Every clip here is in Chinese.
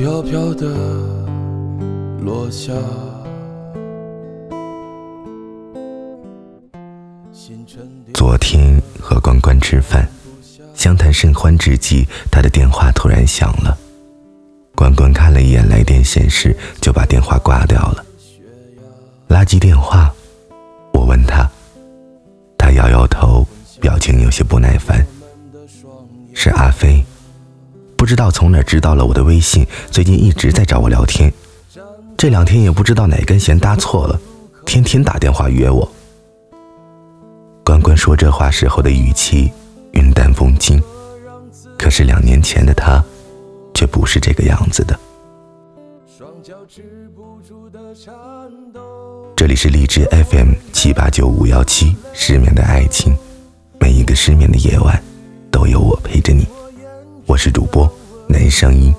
飘飘的落下。昨天和关关吃饭，相谈甚欢之际，他的电话突然响了。关关看了一眼来电显示，就把电话挂掉了。垃圾电话，我问他，他摇摇头，表情有些不耐烦。是阿飞，不知道从哪知道了我的微信，最近一直在找我聊天。这两天也不知道哪根弦搭错了，天天打电话约我。关关说这话时候的语气云淡风轻，可是两年前的他，却不是这个样子的。这里是荔枝 FM 七八九五幺七，失眠的爱情，每一个失眠的夜晚，都有我陪着你。我是主播男声音，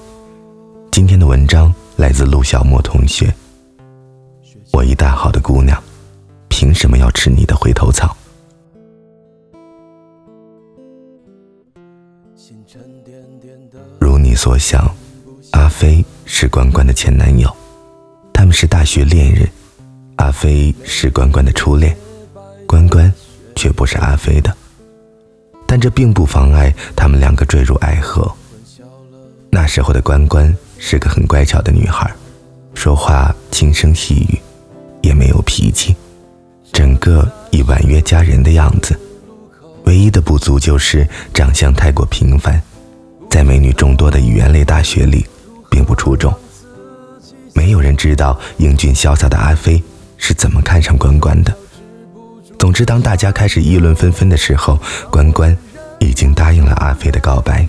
今天的文章来自陆小莫同学。我一大好的姑娘，凭什么要吃你的回头草？如你所想，阿飞是关关的前男友，他们是大学恋人。阿飞是关关的初恋，关关却不是阿飞的。但这并不妨碍他们两个坠入爱河。那时候的关关是个很乖巧的女孩，说话轻声细语，也没有脾气，整个以婉约佳人的样子。唯一的不足就是长相太过平凡，在美女众多的语言类大学里，并不出众。没有人知道英俊潇洒的阿飞是怎么看上关关的。总之，当大家开始议论纷纷的时候，关关已经答应了阿飞的告白。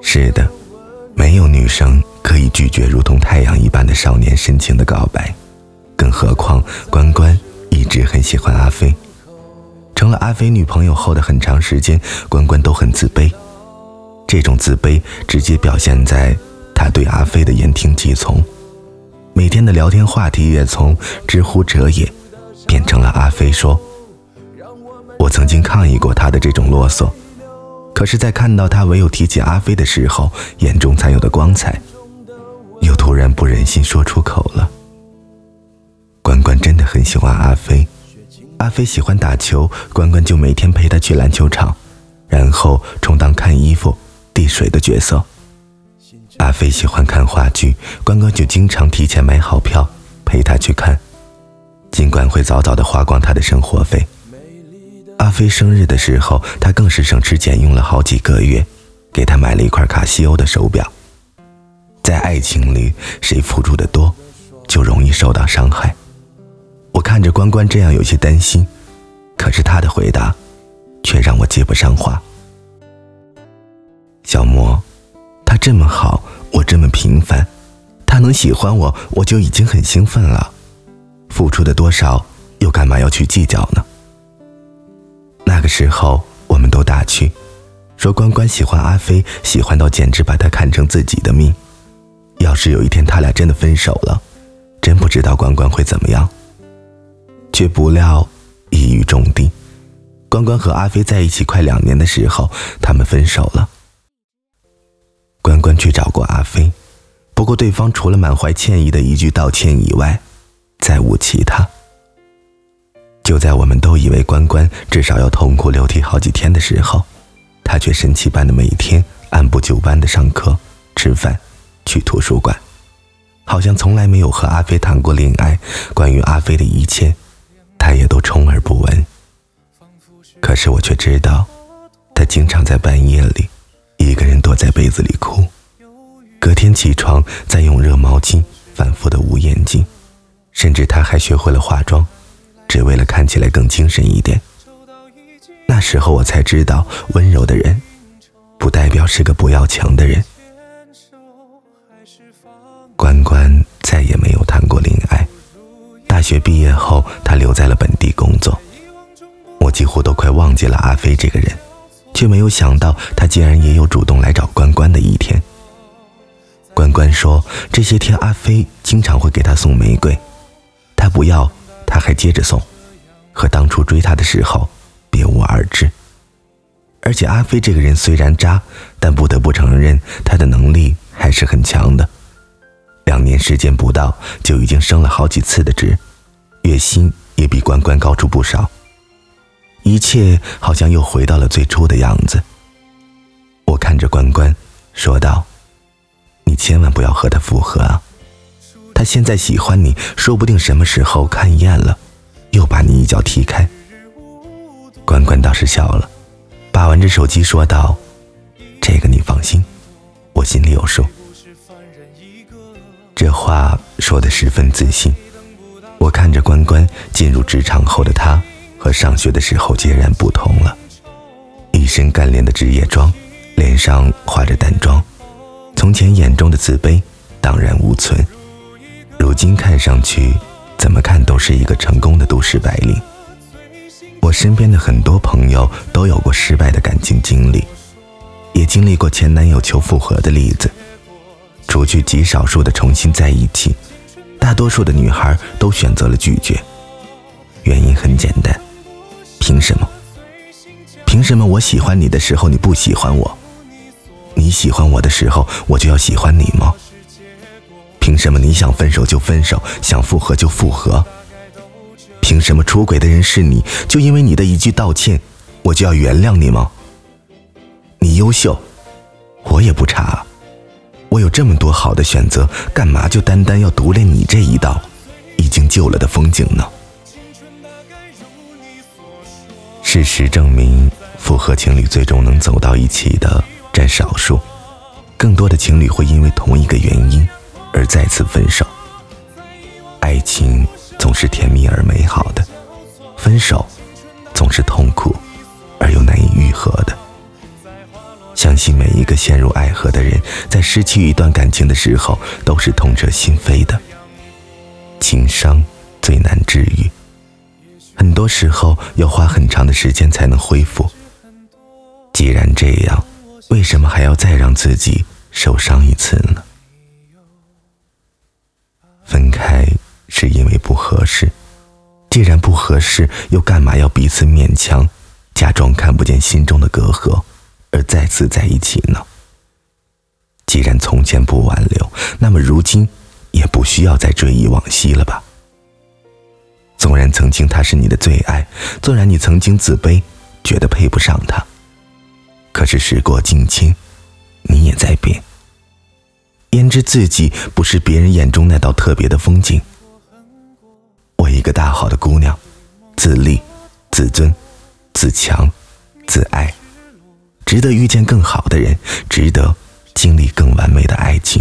是的，没有女生可以拒绝如同太阳一般的少年深情的告白。更何况，关关一直很喜欢阿飞。成了阿飞女朋友后的很长时间，关关都很自卑。这种自卑直接表现在他对阿飞的言听计从，每天的聊天话题也从“知乎者也”变成了阿飞说。我曾经抗议过他的这种啰嗦，可是，在看到他唯有提起阿飞的时候，眼中才有的光彩，又突然不忍心说出口了。关关真的很喜欢阿飞，阿飞喜欢打球，关关就每天陪他去篮球场，然后充当看衣服、递水的角色。阿飞喜欢看话剧，关关就经常提前买好票陪他去看，尽管会早早的花光他的生活费。阿飞生日的时候，他更是省吃俭用了好几个月，给他买了一块卡西欧的手表。在爱情里，谁付出的多，就容易受到伤害。我看着关关这样有些担心，可是他的回答，却让我接不上话。小莫，他这么好，我这么平凡，他能喜欢我，我就已经很兴奋了。付出的多少，又干嘛要去计较呢？那个时候，我们都打趣，说关关喜欢阿飞，喜欢到简直把他看成自己的命。要是有一天他俩真的分手了，真不知道关关会怎么样。却不料一语中的，关关和阿飞在一起快两年的时候，他们分手了。关关去找过阿飞，不过对方除了满怀歉意的一句道歉以外，再无其他。就在我们都以为关关至少要痛哭流涕好几天的时候，他却神奇般的每天按部就班的上课、吃饭、去图书馆，好像从来没有和阿飞谈过恋爱。关于阿飞的一切。他也都充耳不闻，可是我却知道，他经常在半夜里一个人躲在被子里哭，隔天起床再用热毛巾反复的捂眼睛，甚至他还学会了化妆，只为了看起来更精神一点。那时候我才知道，温柔的人不代表是个不要强的人。关关再也没有谈过恋爱。大学毕业后，他留在了本地工作。我几乎都快忘记了阿飞这个人，却没有想到他竟然也有主动来找关关的一天。关关说，这些天阿飞经常会给他送玫瑰，他不要，他还接着送，和当初追他的时候别无二致。而且阿飞这个人虽然渣，但不得不承认他的能力还是很强的。两年时间不到，就已经升了好几次的职，月薪也比关关高出不少。一切好像又回到了最初的样子。我看着关关，说道：“你千万不要和他复合啊！他现在喜欢你，说不定什么时候看厌了，又把你一脚踢开。”关关倒是笑了。把玩着手机说道：“这个你放心，我心里有数。”这话说的十分自信。我看着关关进入职场后的他，和上学的时候截然不同了。一身干练的职业装，脸上画着淡妆，从前眼中的自卑荡然无存，如今看上去，怎么看都是一个成功的都市白领。我身边的很多朋友都有过失败的感情经历，也经历过前男友求复合的例子。除去极少数的重新在一起，大多数的女孩都选择了拒绝。原因很简单，凭什么？凭什么我喜欢你的时候你不喜欢我？你喜欢我的时候我就要喜欢你吗？凭什么你想分手就分手，想复合就复合？凭什么出轨的人是你，就因为你的一句道歉，我就要原谅你吗？你优秀，我也不差，我有这么多好的选择，干嘛就单单要独恋你这一道已经旧了的风景呢？事实证明，复合情侣最终能走到一起的占少数，更多的情侣会因为同一个原因而再次分手。爱情。总是甜蜜而美好的，分手总是痛苦而又难以愈合的。相信每一个陷入爱河的人，在失去一段感情的时候，都是痛彻心扉的。情伤最难治愈，很多时候要花很长的时间才能恢复。既然这样，为什么还要再让自己受伤一次呢？分开。是因为不合适，既然不合适，又干嘛要彼此勉强，假装看不见心中的隔阂，而再次在一起呢？既然从前不挽留，那么如今也不需要再追忆往昔了吧？纵然曾经他是你的最爱，纵然你曾经自卑，觉得配不上他，可是时过境迁，你也在变。焉知自己不是别人眼中那道特别的风景？我一个大好的姑娘，自立、自尊、自强、自爱，值得遇见更好的人，值得经历更完美的爱情。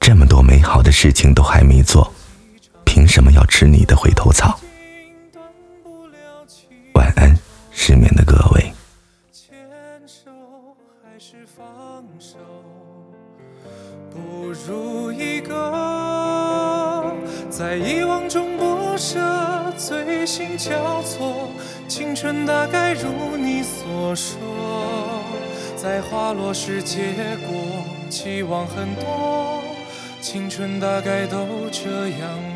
这么多美好的事情都还没做，凭什么要吃你的回头草？晚安，失眠的各位。牵手还是放手不如一个在遗忘中不。舍，醉心交错，青春大概如你所说，在花落时结果，期望很多，青春大概都这样。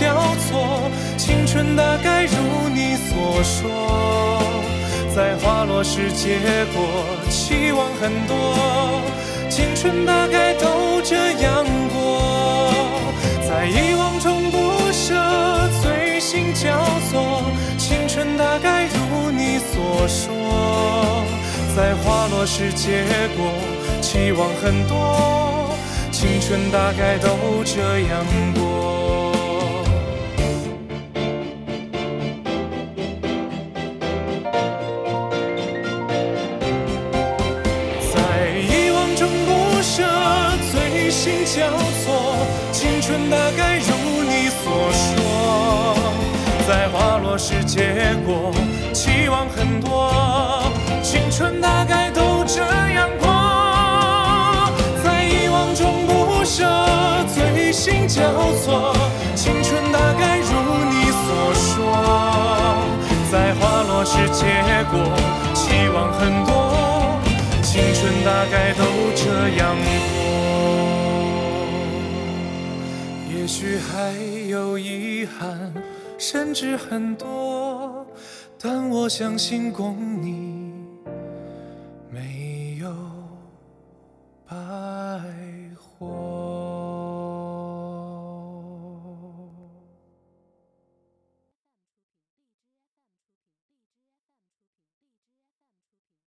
交错，青春大概如你所说，在花落时结果，期望很多，青春大概都这样过，在遗忘中不舍，醉心交错，青春大概如你所说。在花落时结果，期望很多，青春大概都这样过。交错，青春大概如你所说，在花落时结果，期望很多，青春大概都这样过，在遗忘中不舍，醉心交错，青春大概如你所说，在花落时结果，期望很多。青春大概都这样过，许还有遗憾，甚至很多，但我相信共你